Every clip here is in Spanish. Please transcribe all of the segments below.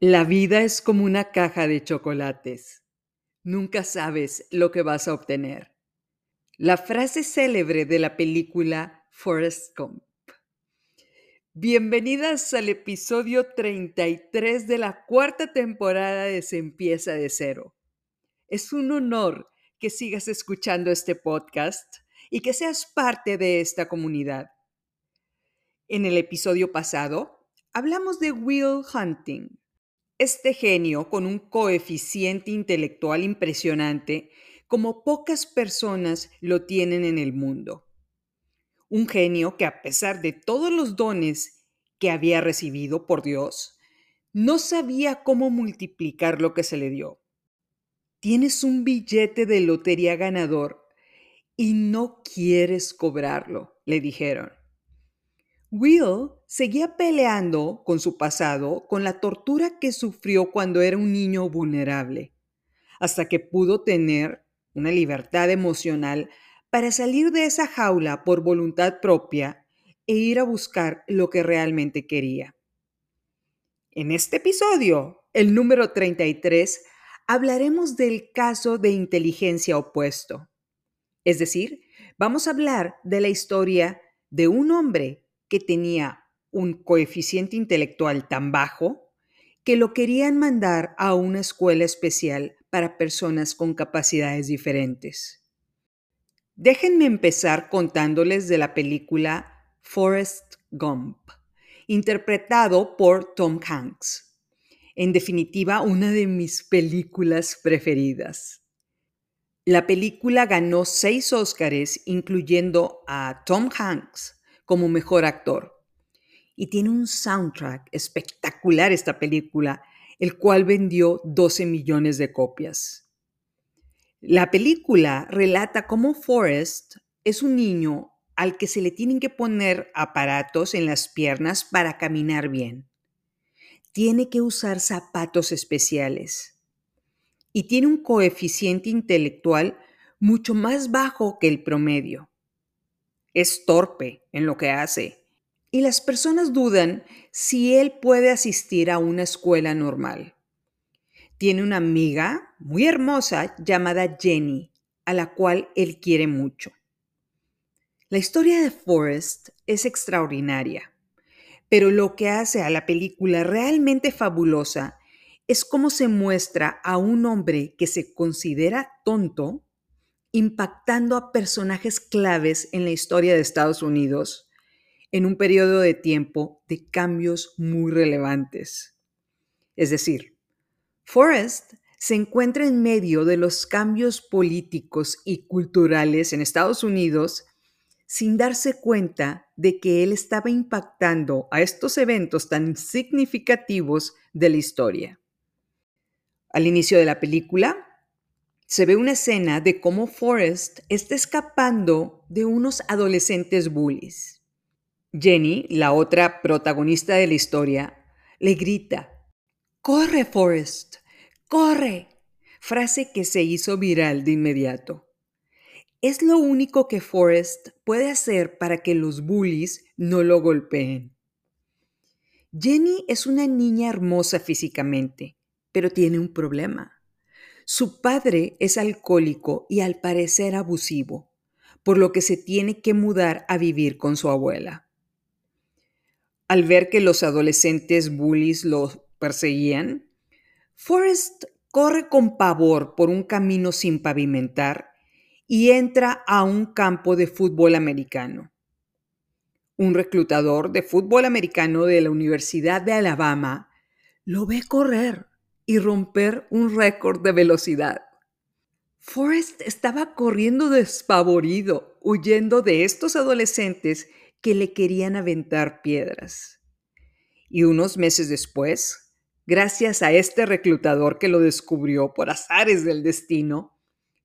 La vida es como una caja de chocolates. Nunca sabes lo que vas a obtener. La frase célebre de la película Forrest Gump. Bienvenidas al episodio 33 de la cuarta temporada de Se empieza de cero. Es un honor que sigas escuchando este podcast y que seas parte de esta comunidad. En el episodio pasado hablamos de Will Hunting, este genio con un coeficiente intelectual impresionante como pocas personas lo tienen en el mundo. Un genio que a pesar de todos los dones que había recibido por Dios, no sabía cómo multiplicar lo que se le dio. Tienes un billete de lotería ganador y no quieres cobrarlo, le dijeron. Will seguía peleando con su pasado, con la tortura que sufrió cuando era un niño vulnerable, hasta que pudo tener una libertad emocional para salir de esa jaula por voluntad propia e ir a buscar lo que realmente quería. En este episodio, el número 33, hablaremos del caso de inteligencia opuesto. Es decir, vamos a hablar de la historia de un hombre que tenía un coeficiente intelectual tan bajo que lo querían mandar a una escuela especial para personas con capacidades diferentes. Déjenme empezar contándoles de la película Forrest Gump, interpretado por Tom Hanks. En definitiva, una de mis películas preferidas. La película ganó seis Óscares, incluyendo a Tom Hanks como mejor actor. Y tiene un soundtrack espectacular esta película, el cual vendió 12 millones de copias. La película relata cómo Forrest es un niño al que se le tienen que poner aparatos en las piernas para caminar bien. Tiene que usar zapatos especiales. Y tiene un coeficiente intelectual mucho más bajo que el promedio es torpe en lo que hace y las personas dudan si él puede asistir a una escuela normal. Tiene una amiga muy hermosa llamada Jenny, a la cual él quiere mucho. La historia de Forrest es extraordinaria, pero lo que hace a la película realmente fabulosa es cómo se muestra a un hombre que se considera tonto impactando a personajes claves en la historia de Estados Unidos en un periodo de tiempo de cambios muy relevantes. Es decir, Forrest se encuentra en medio de los cambios políticos y culturales en Estados Unidos sin darse cuenta de que él estaba impactando a estos eventos tan significativos de la historia. Al inicio de la película, se ve una escena de cómo Forrest está escapando de unos adolescentes bullies. Jenny, la otra protagonista de la historia, le grita, ¡Corre, Forrest! ¡Corre! Frase que se hizo viral de inmediato. Es lo único que Forrest puede hacer para que los bullies no lo golpeen. Jenny es una niña hermosa físicamente, pero tiene un problema. Su padre es alcohólico y al parecer abusivo, por lo que se tiene que mudar a vivir con su abuela. Al ver que los adolescentes bullies lo perseguían, Forrest corre con pavor por un camino sin pavimentar y entra a un campo de fútbol americano. Un reclutador de fútbol americano de la Universidad de Alabama lo ve correr y romper un récord de velocidad. Forrest estaba corriendo despavorido, huyendo de estos adolescentes que le querían aventar piedras. Y unos meses después, gracias a este reclutador que lo descubrió por azares del destino,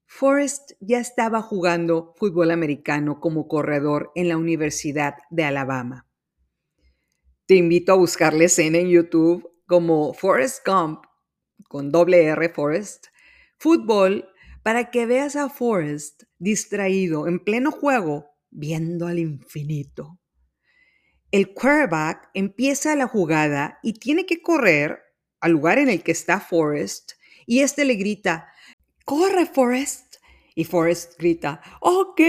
Forrest ya estaba jugando fútbol americano como corredor en la Universidad de Alabama. Te invito a buscar la escena en YouTube como Forrest Gump con doble R Forest, fútbol para que veas a Forrest distraído en pleno juego viendo al infinito. El quarterback empieza la jugada y tiene que correr al lugar en el que está Forrest y este le grita, ¡Corre, Forrest! Y Forrest grita, ¡Ok!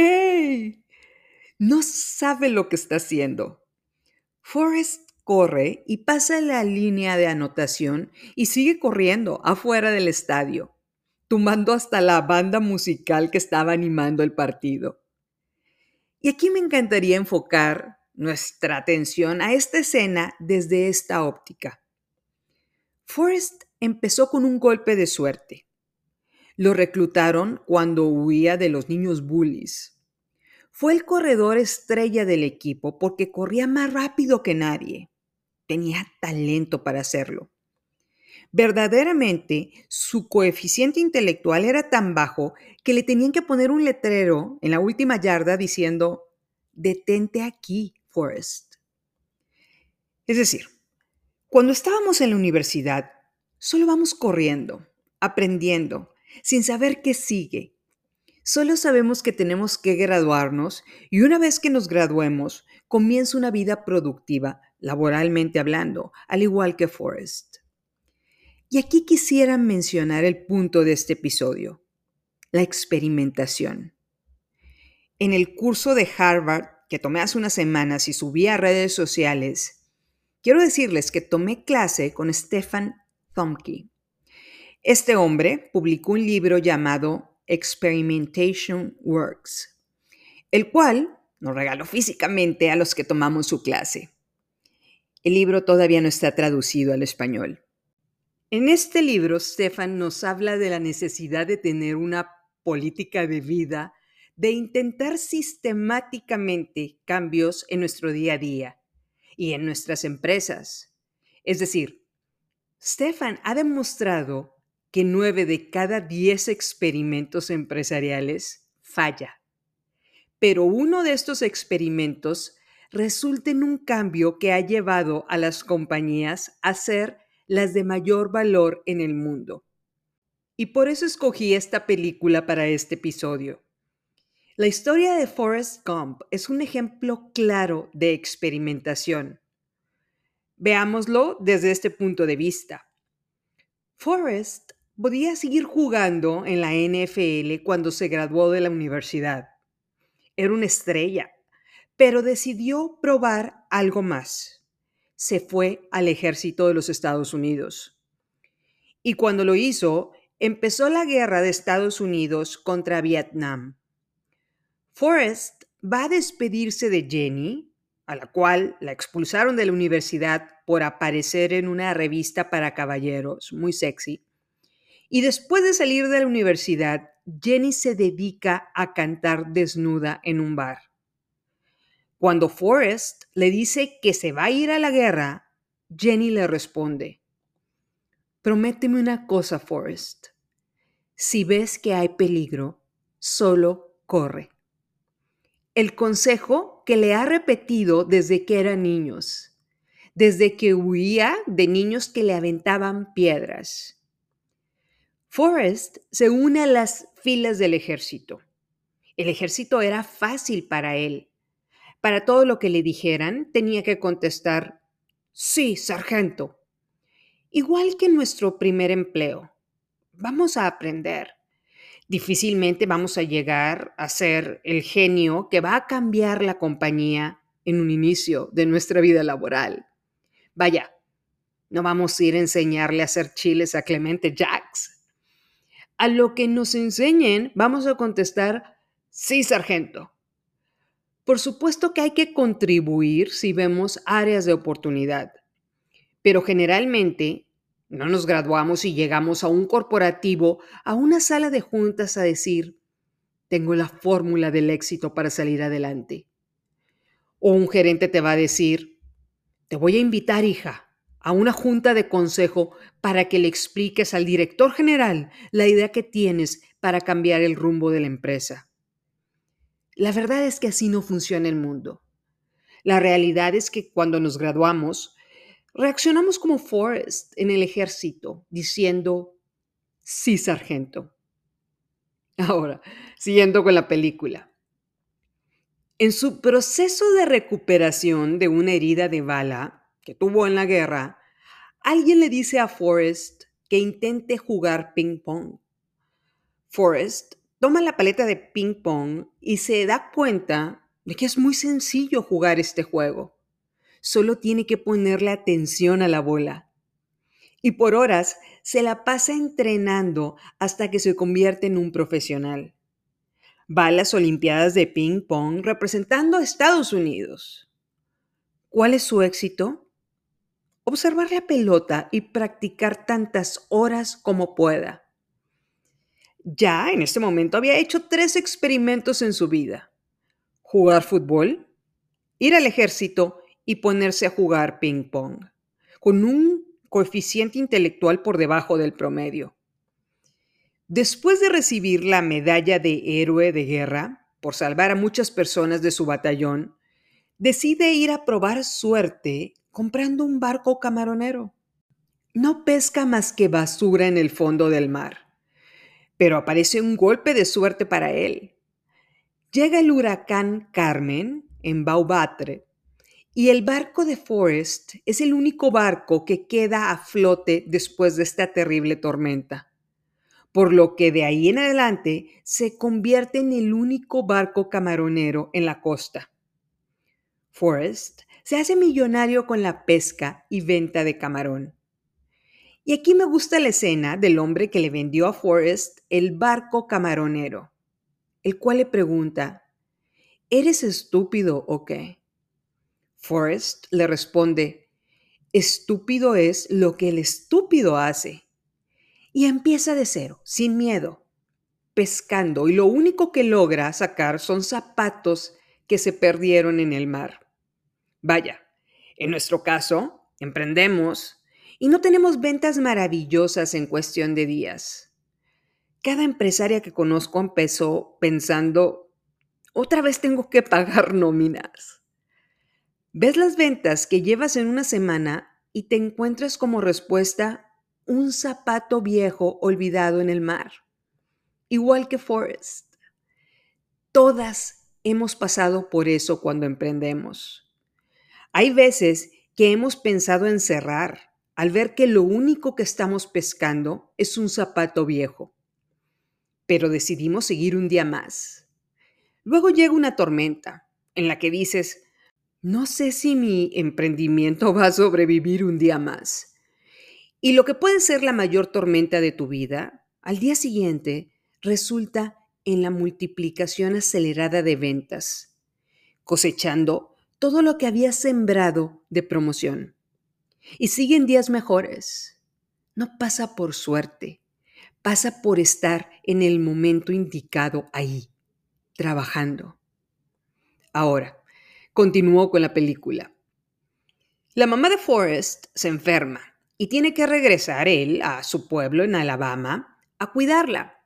No sabe lo que está haciendo. Forrest corre y pasa la línea de anotación y sigue corriendo afuera del estadio, tumbando hasta la banda musical que estaba animando el partido. Y aquí me encantaría enfocar nuestra atención a esta escena desde esta óptica. Forrest empezó con un golpe de suerte. Lo reclutaron cuando huía de los niños bullies. Fue el corredor estrella del equipo porque corría más rápido que nadie. Tenía talento para hacerlo. Verdaderamente, su coeficiente intelectual era tan bajo que le tenían que poner un letrero en la última yarda diciendo, detente aquí, Forrest. Es decir, cuando estábamos en la universidad, solo vamos corriendo, aprendiendo, sin saber qué sigue. Solo sabemos que tenemos que graduarnos y una vez que nos graduemos, comienza una vida productiva, laboralmente hablando, al igual que Forrest. Y aquí quisiera mencionar el punto de este episodio, la experimentación. En el curso de Harvard que tomé hace unas semanas y subí a redes sociales, Quiero decirles que tomé clase con Stefan Thomke. Este hombre publicó un libro llamado Experimentation Works, el cual nos regaló físicamente a los que tomamos su clase. El libro todavía no está traducido al español. En este libro, Stefan nos habla de la necesidad de tener una política de vida, de intentar sistemáticamente cambios en nuestro día a día y en nuestras empresas. Es decir, Stefan ha demostrado que nueve de cada diez experimentos empresariales falla. Pero uno de estos experimentos resulta en un cambio que ha llevado a las compañías a ser las de mayor valor en el mundo. Y por eso escogí esta película para este episodio. La historia de Forrest Gump es un ejemplo claro de experimentación. Veámoslo desde este punto de vista. Forrest podía seguir jugando en la NFL cuando se graduó de la universidad. Era una estrella, pero decidió probar algo más. Se fue al ejército de los Estados Unidos. Y cuando lo hizo, empezó la guerra de Estados Unidos contra Vietnam. Forrest va a despedirse de Jenny, a la cual la expulsaron de la universidad por aparecer en una revista para caballeros, muy sexy. Y después de salir de la universidad, Jenny se dedica a cantar desnuda en un bar. Cuando Forrest le dice que se va a ir a la guerra, Jenny le responde, Prométeme una cosa, Forrest. Si ves que hay peligro, solo corre el consejo que le ha repetido desde que eran niños, desde que huía de niños que le aventaban piedras. Forrest se une a las filas del ejército. El ejército era fácil para él. Para todo lo que le dijeran, tenía que contestar, sí, sargento. Igual que nuestro primer empleo. Vamos a aprender difícilmente vamos a llegar a ser el genio que va a cambiar la compañía en un inicio de nuestra vida laboral. Vaya, no vamos a ir a enseñarle a hacer chiles a Clemente Jacks. A lo que nos enseñen, vamos a contestar, sí, sargento. Por supuesto que hay que contribuir si vemos áreas de oportunidad, pero generalmente no nos graduamos y llegamos a un corporativo, a una sala de juntas a decir, tengo la fórmula del éxito para salir adelante. O un gerente te va a decir, te voy a invitar, hija, a una junta de consejo para que le expliques al director general la idea que tienes para cambiar el rumbo de la empresa. La verdad es que así no funciona el mundo. La realidad es que cuando nos graduamos, Reaccionamos como Forrest en el ejército, diciendo, sí, sargento. Ahora, siguiendo con la película. En su proceso de recuperación de una herida de bala que tuvo en la guerra, alguien le dice a Forrest que intente jugar ping pong. Forrest toma la paleta de ping pong y se da cuenta de que es muy sencillo jugar este juego. Solo tiene que ponerle atención a la bola. Y por horas se la pasa entrenando hasta que se convierte en un profesional. Va a las Olimpiadas de ping pong representando a Estados Unidos. ¿Cuál es su éxito? Observar la pelota y practicar tantas horas como pueda. Ya en este momento había hecho tres experimentos en su vida. Jugar fútbol, ir al ejército y ponerse a jugar ping pong, con un coeficiente intelectual por debajo del promedio. Después de recibir la medalla de héroe de guerra por salvar a muchas personas de su batallón, decide ir a probar suerte comprando un barco camaronero. No pesca más que basura en el fondo del mar pero aparece un golpe de suerte para él. Llega el huracán Carmen en Baubatre y el barco de Forrest es el único barco que queda a flote después de esta terrible tormenta, por lo que de ahí en adelante se convierte en el único barco camaronero en la costa. Forrest se hace millonario con la pesca y venta de camarón. Y aquí me gusta la escena del hombre que le vendió a Forrest el barco camaronero, el cual le pregunta, ¿eres estúpido o qué? Forrest le responde, estúpido es lo que el estúpido hace. Y empieza de cero, sin miedo, pescando, y lo único que logra sacar son zapatos que se perdieron en el mar. Vaya, en nuestro caso, emprendemos, y no tenemos ventas maravillosas en cuestión de días. Cada empresaria que conozco empezó pensando, otra vez tengo que pagar nóminas. Ves las ventas que llevas en una semana y te encuentras como respuesta un zapato viejo olvidado en el mar, igual que Forrest. Todas hemos pasado por eso cuando emprendemos. Hay veces que hemos pensado en cerrar, al ver que lo único que estamos pescando es un zapato viejo. Pero decidimos seguir un día más. Luego llega una tormenta en la que dices, no sé si mi emprendimiento va a sobrevivir un día más. Y lo que puede ser la mayor tormenta de tu vida, al día siguiente resulta en la multiplicación acelerada de ventas, cosechando todo lo que habías sembrado de promoción. Y siguen días mejores. No pasa por suerte, pasa por estar en el momento indicado ahí, trabajando. Ahora, continuó con la película. La mamá de Forrest se enferma y tiene que regresar él a su pueblo en Alabama a cuidarla.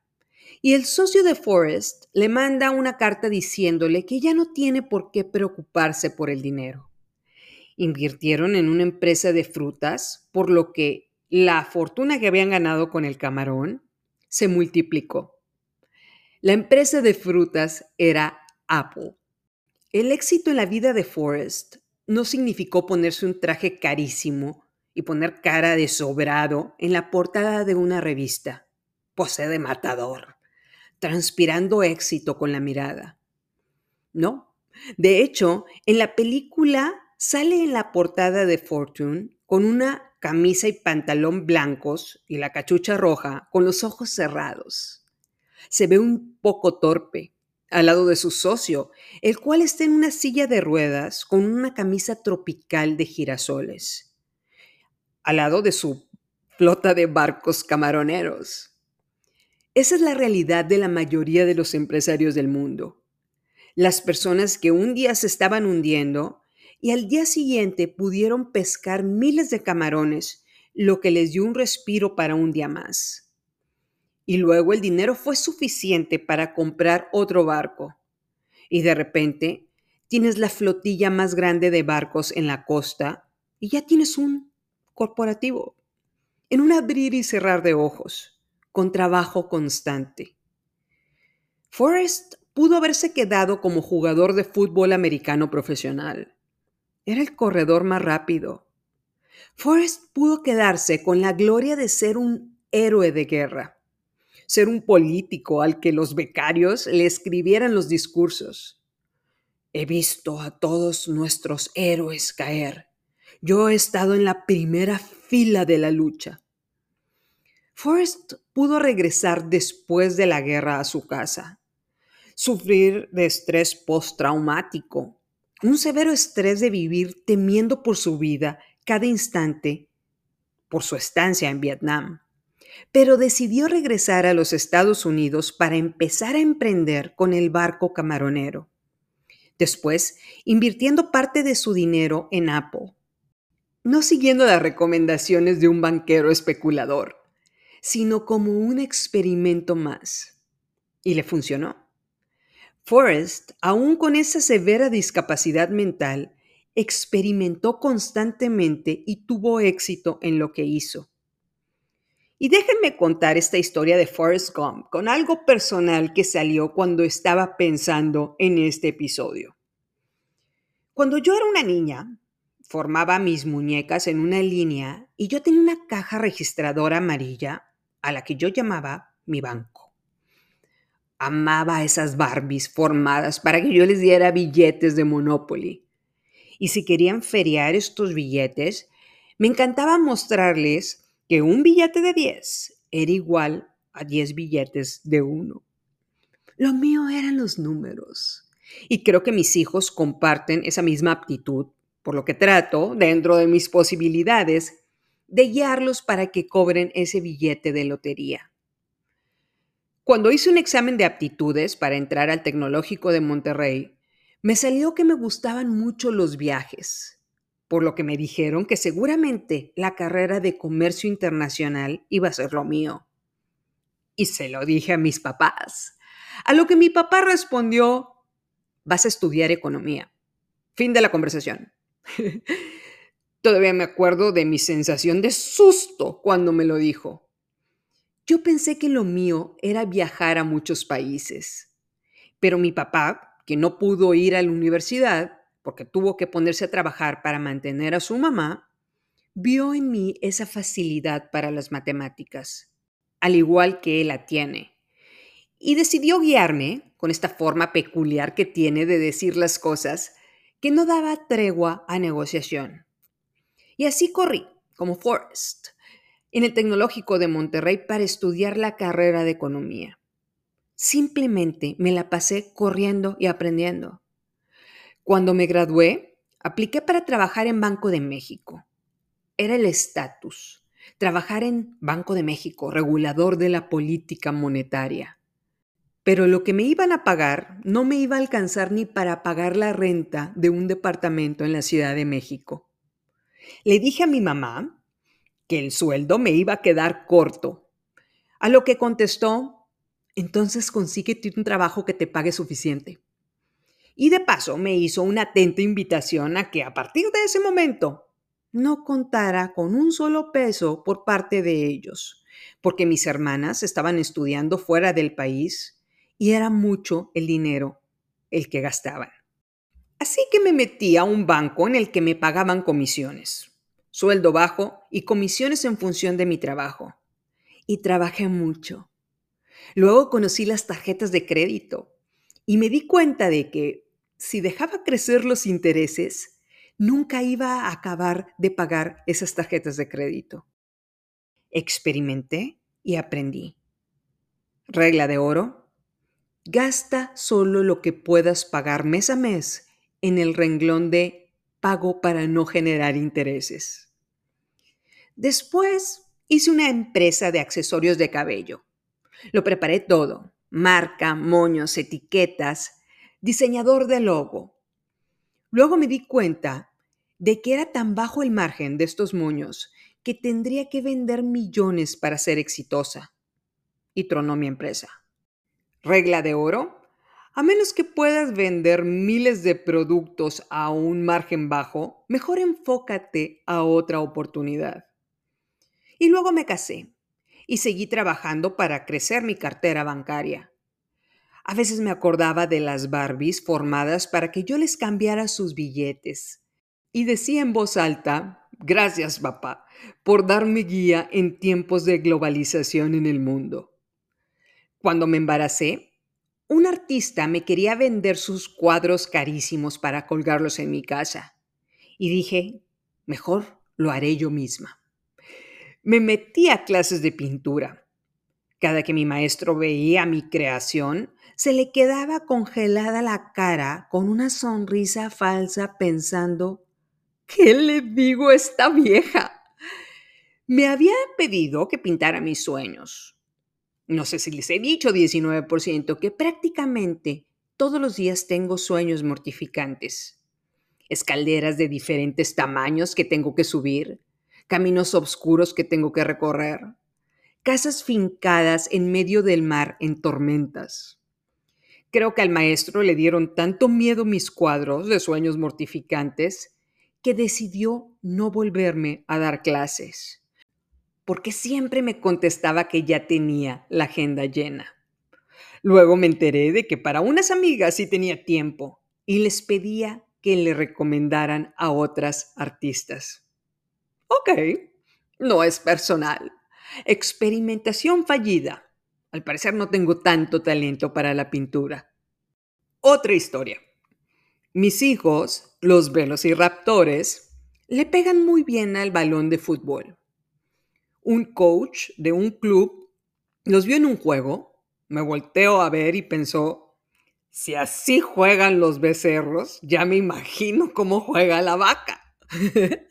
Y el socio de Forrest le manda una carta diciéndole que ya no tiene por qué preocuparse por el dinero invirtieron en una empresa de frutas, por lo que la fortuna que habían ganado con el camarón se multiplicó. La empresa de frutas era Apple. El éxito en la vida de Forrest no significó ponerse un traje carísimo y poner cara de sobrado en la portada de una revista, pose de matador, transpirando éxito con la mirada. No, de hecho, en la película sale en la portada de Fortune con una camisa y pantalón blancos y la cachucha roja con los ojos cerrados. Se ve un poco torpe al lado de su socio, el cual está en una silla de ruedas con una camisa tropical de girasoles, al lado de su flota de barcos camaroneros. Esa es la realidad de la mayoría de los empresarios del mundo. Las personas que un día se estaban hundiendo y al día siguiente pudieron pescar miles de camarones, lo que les dio un respiro para un día más. Y luego el dinero fue suficiente para comprar otro barco. Y de repente tienes la flotilla más grande de barcos en la costa y ya tienes un corporativo. En un abrir y cerrar de ojos, con trabajo constante. Forrest pudo haberse quedado como jugador de fútbol americano profesional era el corredor más rápido. Forrest pudo quedarse con la gloria de ser un héroe de guerra, ser un político al que los becarios le escribieran los discursos. He visto a todos nuestros héroes caer. Yo he estado en la primera fila de la lucha. Forrest pudo regresar después de la guerra a su casa, sufrir de estrés postraumático, un severo estrés de vivir temiendo por su vida cada instante por su estancia en Vietnam, pero decidió regresar a los Estados Unidos para empezar a emprender con el barco camaronero. Después, invirtiendo parte de su dinero en Apple, no siguiendo las recomendaciones de un banquero especulador, sino como un experimento más. Y le funcionó. Forrest, aún con esa severa discapacidad mental, experimentó constantemente y tuvo éxito en lo que hizo. Y déjenme contar esta historia de Forrest Gump con algo personal que salió cuando estaba pensando en este episodio. Cuando yo era una niña, formaba mis muñecas en una línea y yo tenía una caja registradora amarilla a la que yo llamaba mi banco. Amaba esas Barbies formadas para que yo les diera billetes de Monopoly y si querían feriar estos billetes, me encantaba mostrarles que un billete de 10 era igual a 10 billetes de 1. Lo mío eran los números. Y creo que mis hijos comparten esa misma aptitud, por lo que trato, dentro de mis posibilidades, de guiarlos para que cobren ese billete de lotería. Cuando hice un examen de aptitudes para entrar al Tecnológico de Monterrey, me salió que me gustaban mucho los viajes, por lo que me dijeron que seguramente la carrera de comercio internacional iba a ser lo mío. Y se lo dije a mis papás, a lo que mi papá respondió, vas a estudiar economía. Fin de la conversación. Todavía me acuerdo de mi sensación de susto cuando me lo dijo. Yo pensé que lo mío era viajar a muchos países, pero mi papá que no pudo ir a la universidad porque tuvo que ponerse a trabajar para mantener a su mamá, vio en mí esa facilidad para las matemáticas, al igual que él la tiene, y decidió guiarme con esta forma peculiar que tiene de decir las cosas que no daba tregua a negociación. Y así corrí, como Forrest, en el Tecnológico de Monterrey para estudiar la carrera de economía. Simplemente me la pasé corriendo y aprendiendo. Cuando me gradué, apliqué para trabajar en Banco de México. Era el estatus, trabajar en Banco de México, regulador de la política monetaria. Pero lo que me iban a pagar no me iba a alcanzar ni para pagar la renta de un departamento en la Ciudad de México. Le dije a mi mamá que el sueldo me iba a quedar corto, a lo que contestó entonces consíguete un trabajo que te pague suficiente. Y de paso me hizo una atenta invitación a que a partir de ese momento no contara con un solo peso por parte de ellos, porque mis hermanas estaban estudiando fuera del país y era mucho el dinero el que gastaban. Así que me metí a un banco en el que me pagaban comisiones, sueldo bajo y comisiones en función de mi trabajo. Y trabajé mucho Luego conocí las tarjetas de crédito y me di cuenta de que si dejaba crecer los intereses, nunca iba a acabar de pagar esas tarjetas de crédito. Experimenté y aprendí. Regla de oro. Gasta solo lo que puedas pagar mes a mes en el renglón de pago para no generar intereses. Después hice una empresa de accesorios de cabello lo preparé todo, marca, moños, etiquetas, diseñador de logo. Luego me di cuenta de que era tan bajo el margen de estos moños que tendría que vender millones para ser exitosa. Y tronó mi empresa. Regla de oro. A menos que puedas vender miles de productos a un margen bajo, mejor enfócate a otra oportunidad. Y luego me casé y seguí trabajando para crecer mi cartera bancaria. A veces me acordaba de las Barbies formadas para que yo les cambiara sus billetes y decía en voz alta, Gracias, papá, por darme guía en tiempos de globalización en el mundo. Cuando me embaracé, un artista me quería vender sus cuadros carísimos para colgarlos en mi casa. Y dije, mejor lo haré yo misma. Me metí a clases de pintura. Cada que mi maestro veía mi creación, se le quedaba congelada la cara con una sonrisa falsa pensando, ¿qué le digo a esta vieja? Me había pedido que pintara mis sueños. No sé si les he dicho 19% que prácticamente todos los días tengo sueños mortificantes. Escaleras de diferentes tamaños que tengo que subir, caminos oscuros que tengo que recorrer, casas fincadas en medio del mar en tormentas Creo que al maestro le dieron tanto miedo mis cuadros de sueños mortificantes que decidió no volverme a dar clases, porque siempre me contestaba que ya tenía la agenda llena. Luego me enteré de que para unas amigas sí tenía tiempo y les pedía que le recomendaran a otras artistas. Ok, no es personal. Experimentación fallida. Al parecer no tengo tanto talento para la pintura. Otra historia. Mis hijos, los velociraptores, le pegan muy bien al balón de fútbol. Un coach de un club los vio en un juego, me volteó a ver y pensó, si así juegan los becerros, ya me imagino cómo juega la vaca.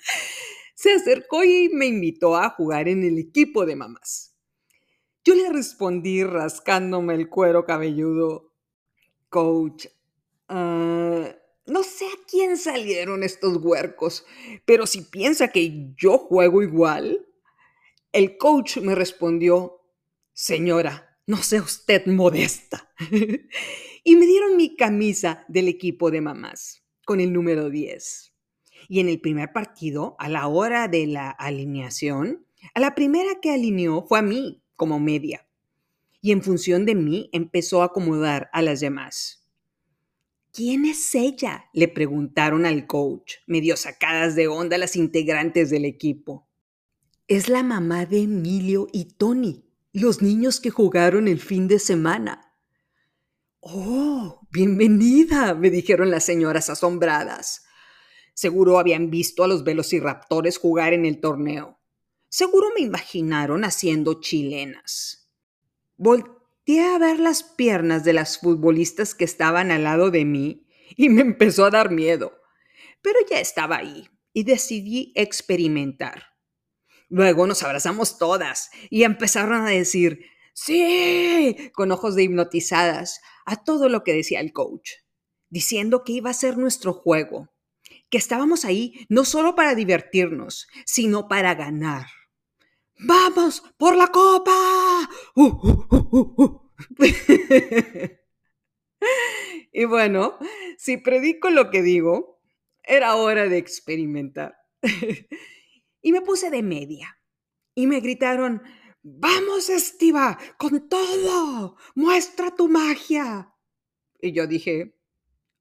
Se acercó y me invitó a jugar en el equipo de mamás. Yo le respondí rascándome el cuero cabelludo, coach, ah, no sé a quién salieron estos huercos, pero si piensa que yo juego igual, el coach me respondió, señora, no sea usted modesta. y me dieron mi camisa del equipo de mamás con el número 10. Y en el primer partido, a la hora de la alineación, a la primera que alineó fue a mí como media. Y en función de mí empezó a acomodar a las demás. ¿Quién es ella? le preguntaron al coach, medio sacadas de onda las integrantes del equipo. Es la mamá de Emilio y Tony, los niños que jugaron el fin de semana. Oh, bienvenida, me dijeron las señoras asombradas. Seguro habían visto a los velociraptores jugar en el torneo. Seguro me imaginaron haciendo chilenas. Volteé a ver las piernas de las futbolistas que estaban al lado de mí y me empezó a dar miedo. Pero ya estaba ahí y decidí experimentar. Luego nos abrazamos todas y empezaron a decir, sí, con ojos de hipnotizadas, a todo lo que decía el coach, diciendo que iba a ser nuestro juego, que estábamos ahí no solo para divertirnos, sino para ganar. ¡Vamos por la copa! Uh, uh, uh, y bueno, si predico lo que digo, era hora de experimentar. y me puse de media. Y me gritaron, ¡Vamos, Estiva! ¡Con todo! ¡Muestra tu magia! Y yo dije,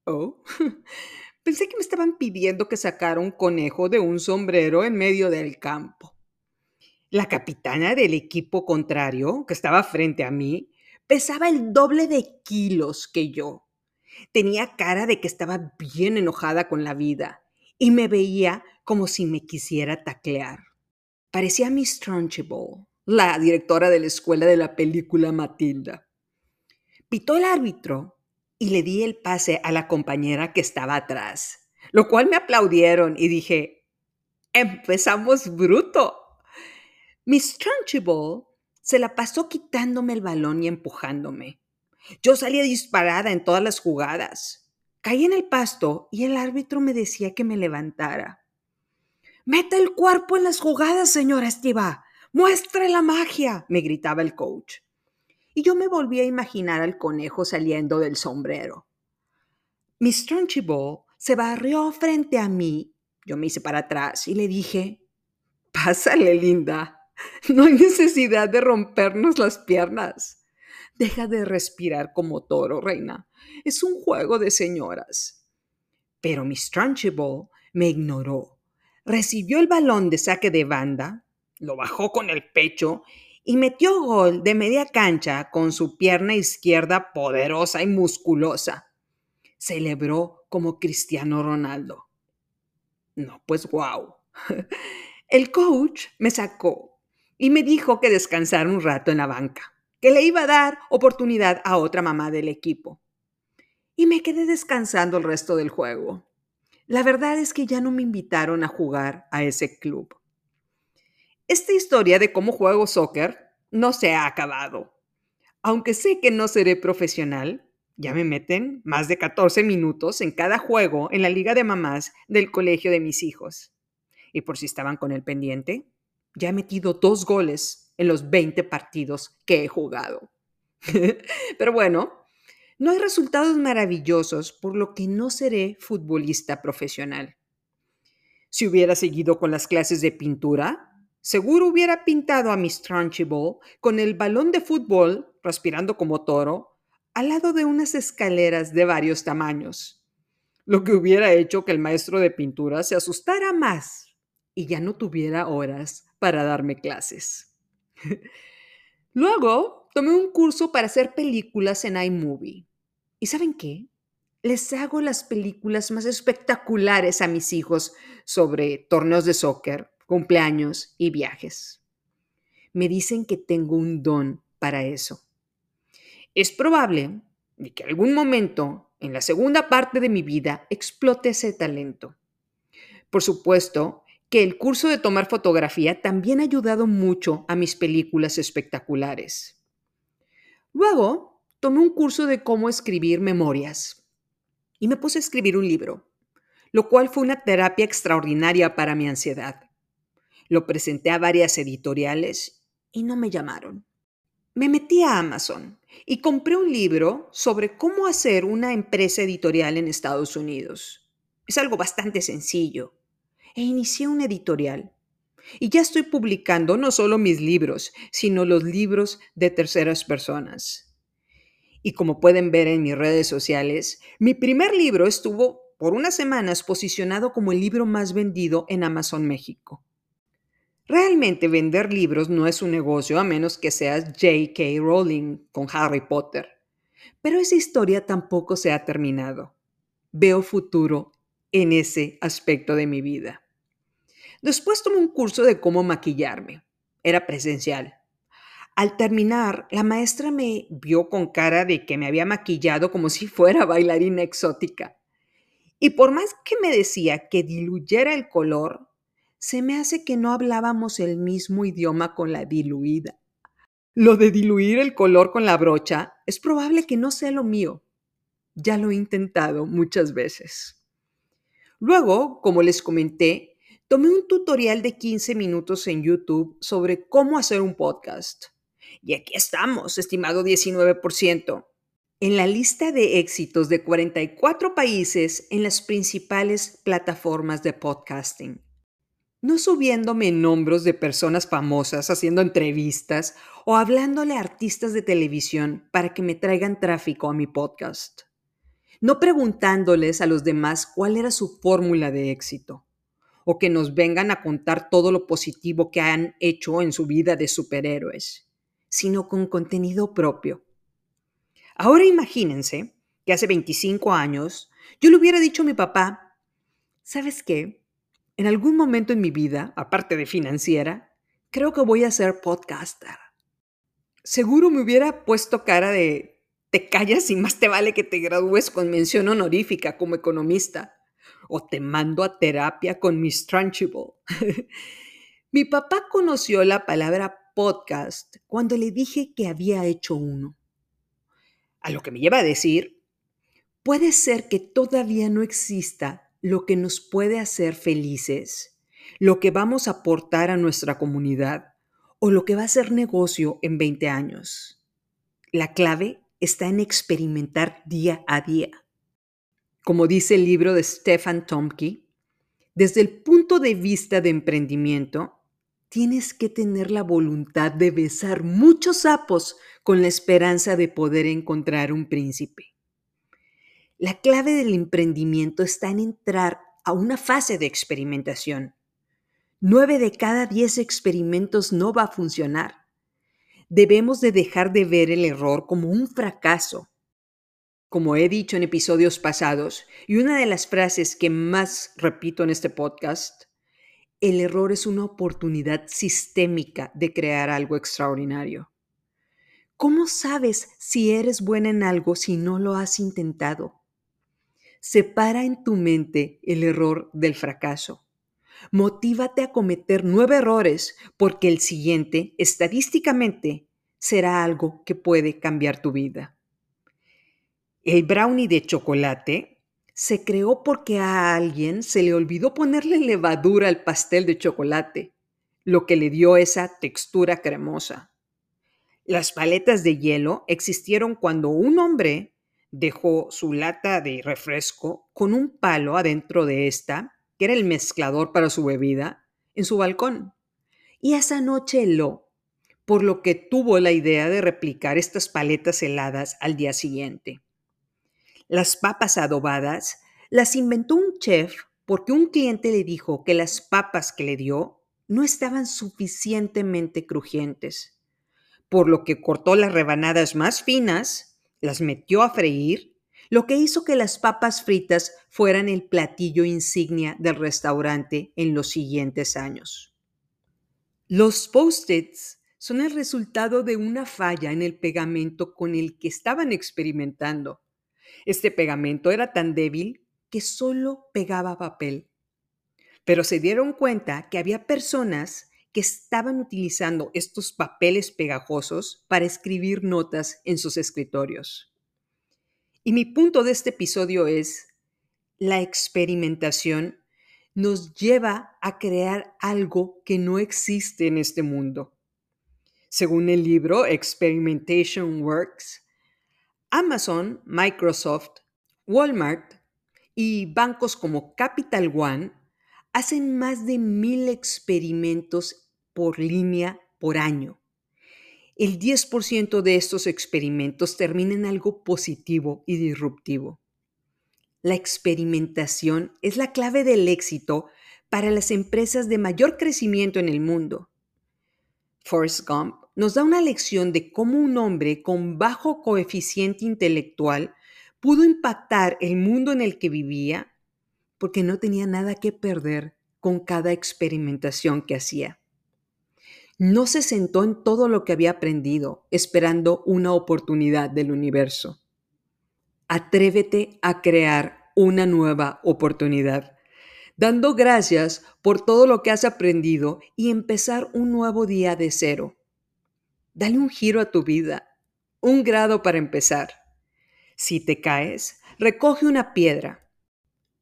oh, pensé que me estaban pidiendo que sacara un conejo de un sombrero en medio del campo. La capitana del equipo contrario, que estaba frente a mí, pesaba el doble de kilos que yo. Tenía cara de que estaba bien enojada con la vida y me veía como si me quisiera taclear. Parecía Miss Trunchbull, la directora de la escuela de la película Matilda. Pitó el árbitro y le di el pase a la compañera que estaba atrás, lo cual me aplaudieron y dije, empezamos bruto. Miss Trunchbull se la pasó quitándome el balón y empujándome. Yo salía disparada en todas las jugadas. Caí en el pasto y el árbitro me decía que me levantara. Mete el cuerpo en las jugadas, señora Estiva. Muestre la magia, me gritaba el coach. Y yo me volví a imaginar al conejo saliendo del sombrero. Miss Trunchbull se barrió frente a mí. Yo me hice para atrás y le dije, Pásale, linda. No hay necesidad de rompernos las piernas. Deja de respirar como toro, reina. Es un juego de señoras. Pero Miss Trunchbull me ignoró. recibió el balón de saque de banda, lo bajó con el pecho y metió gol de media cancha con su pierna izquierda poderosa y musculosa. Celebró como Cristiano Ronaldo. No, pues wow. El coach me sacó y me dijo que descansara un rato en la banca, que le iba a dar oportunidad a otra mamá del equipo. Y me quedé descansando el resto del juego. La verdad es que ya no me invitaron a jugar a ese club. Esta historia de cómo juego soccer no se ha acabado. Aunque sé que no seré profesional, ya me meten más de 14 minutos en cada juego en la liga de mamás del colegio de mis hijos. Y por si estaban con el pendiente, ya he metido dos goles en los 20 partidos que he jugado. Pero bueno, no hay resultados maravillosos, por lo que no seré futbolista profesional. Si hubiera seguido con las clases de pintura, seguro hubiera pintado a Miss Trunchbull con el balón de fútbol, respirando como toro, al lado de unas escaleras de varios tamaños, lo que hubiera hecho que el maestro de pintura se asustara más y ya no tuviera horas para darme clases. Luego tomé un curso para hacer películas en iMovie ¿Y saben qué? Les hago las películas más espectaculares a mis hijos sobre torneos de soccer, cumpleaños y viajes. Me dicen que tengo un don para eso. Es probable que algún momento en la segunda parte de mi vida explote ese talento. Por supuesto que el curso de tomar fotografía también ha ayudado mucho a mis películas espectaculares. Luego, tomé un curso de cómo escribir memorias y me puse a escribir un libro, lo cual fue una terapia extraordinaria para mi ansiedad. Lo presenté a varias editoriales y no me llamaron. Me metí a Amazon y compré un libro sobre cómo hacer una empresa editorial en Estados Unidos. Es algo bastante sencillo. E inicié una editorial. Y ya estoy publicando no solo mis libros, sino los libros de terceras personas. Y como pueden ver en mis redes sociales, mi primer libro estuvo por unas semanas posicionado como el libro más vendido en Amazon México. Realmente vender libros no es un negocio a menos que seas J.K. Rowling con Harry Potter. Pero esa historia tampoco se ha terminado. Veo futuro en ese aspecto de mi vida. Después tomé un curso de cómo maquillarme. Era presencial. Al terminar, la maestra me vio con cara de que me había maquillado como si fuera bailarina exótica. Y por más que me decía que diluyera el color, se me hace que no hablábamos el mismo idioma con la diluida. Lo de diluir el color con la brocha es probable que no sea lo mío. Ya lo he intentado muchas veces. Luego, como les comenté, tomé un tutorial de 15 minutos en YouTube sobre cómo hacer un podcast. Y aquí estamos, estimado 19%, en la lista de éxitos de 44 países en las principales plataformas de podcasting. No subiéndome nombres de personas famosas haciendo entrevistas o hablándole a artistas de televisión para que me traigan tráfico a mi podcast. No preguntándoles a los demás cuál era su fórmula de éxito o que nos vengan a contar todo lo positivo que han hecho en su vida de superhéroes sino con contenido propio. Ahora imagínense que hace 25 años yo le hubiera dicho a mi papá, ¿sabes qué? En algún momento en mi vida, aparte de financiera, creo que voy a ser podcaster. Seguro me hubiera puesto cara de, te callas y más te vale que te gradúes con mención honorífica como economista, o te mando a terapia con Miss Trunchbull. mi papá conoció la palabra podcast cuando le dije que había hecho uno. A lo que me lleva a decir, puede ser que todavía no exista lo que nos puede hacer felices, lo que vamos a aportar a nuestra comunidad o lo que va a ser negocio en 20 años. La clave está en experimentar día a día. Como dice el libro de Stefan Tomke, desde el punto de vista de emprendimiento, tienes que tener la voluntad de besar muchos sapos con la esperanza de poder encontrar un príncipe. La clave del emprendimiento está en entrar a una fase de experimentación, Nueve de cada diez experimentos no va a funcionar. Debemos de dejar de ver el error como un fracaso. Como he dicho en episodios pasados, y una de las frases que más repito en este podcast, el error es una oportunidad sistémica de crear algo extraordinario. ¿Cómo sabes si eres buena en algo si no lo has intentado? Separa en tu mente el error del fracaso. Motívate a cometer nueve errores porque el siguiente, estadísticamente, será algo que puede cambiar tu vida. El brownie de chocolate se creó porque a alguien se le olvidó ponerle levadura al pastel de chocolate, lo que le dio esa textura cremosa. Las paletas de hielo existieron cuando un hombre dejó su lata de refresco con un palo adentro de esta que era el mezclador para su bebida, en su balcón. Y esa noche heló, por lo que tuvo la idea de replicar estas paletas heladas al día siguiente. Las papas adobadas las inventó un chef porque un cliente le dijo que las papas que le dio no estaban suficientemente crujientes, por lo que cortó las rebanadas más finas, las metió a freír lo que hizo que las papas fritas fueran el platillo insignia del restaurante en los siguientes años. Los post-its son el resultado de una falla en el pegamento con el que estaban experimentando. Este pegamento era tan débil que solo pegaba papel. Pero se dieron cuenta que había personas que estaban utilizando estos papeles pegajosos para escribir notas en sus escritorios. Y mi punto de este episodio es, la experimentación nos lleva a crear algo que no existe en este mundo. Según el libro Experimentation Works, Amazon, Microsoft, Walmart y bancos como Capital One hacen más de mil experimentos por línea por año el 10% de estos experimentos termina en algo positivo y disruptivo. La experimentación es la clave del éxito para las empresas de mayor crecimiento en el mundo. Forrest Gump nos da una lección de cómo un hombre con bajo coeficiente intelectual pudo impactar el mundo en el que vivía porque no tenía nada que perder con cada experimentación que hacía. No se sentó en todo lo que había aprendido, esperando una oportunidad del universo. Atrévete a crear una nueva oportunidad, dando gracias por todo lo que has aprendido y empezar un nuevo día de cero. Dale un giro a tu vida, un grado para empezar. Si te caes, recoge una piedra.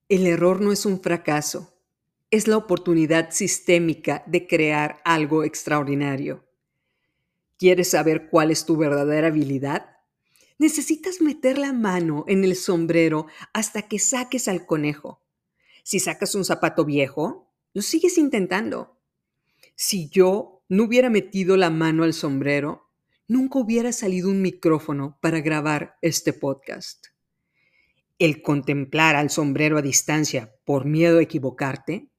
El error no es un fracaso, es la oportunidad sistémica de crear algo extraordinario. ¿Quieres saber cuál es tu verdadera habilidad? Necesitas meter la mano en el sombrero hasta que saques al conejo. Si sacas un zapato viejo, lo sigues intentando. Si yo no hubiera metido la mano al sombrero, nunca hubiera salido un micrófono para grabar este podcast. El contemplar al sombrero a distancia por miedo a equivocarte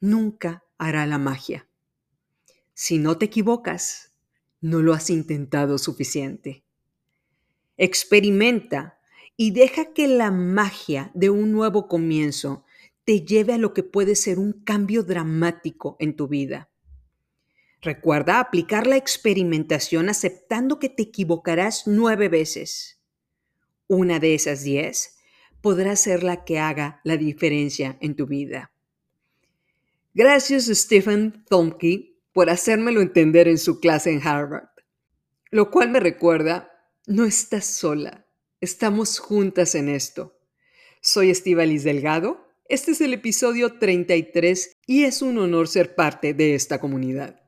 nunca hará la magia. Si no te equivocas, no lo has intentado suficiente. Experimenta y deja que la magia de un nuevo comienzo te lleve a lo que puede ser un cambio dramático en tu vida. Recuerda aplicar la experimentación aceptando que te equivocarás nueve veces. Una de esas diez podrá ser la que haga la diferencia en tu vida. Gracias Stephen Thomke por hacérmelo entender en su clase en Harvard. Lo cual me recuerda, no estás sola, estamos juntas en esto. Soy Estivalis Delgado, este es el episodio 33 y es un honor ser parte de esta comunidad.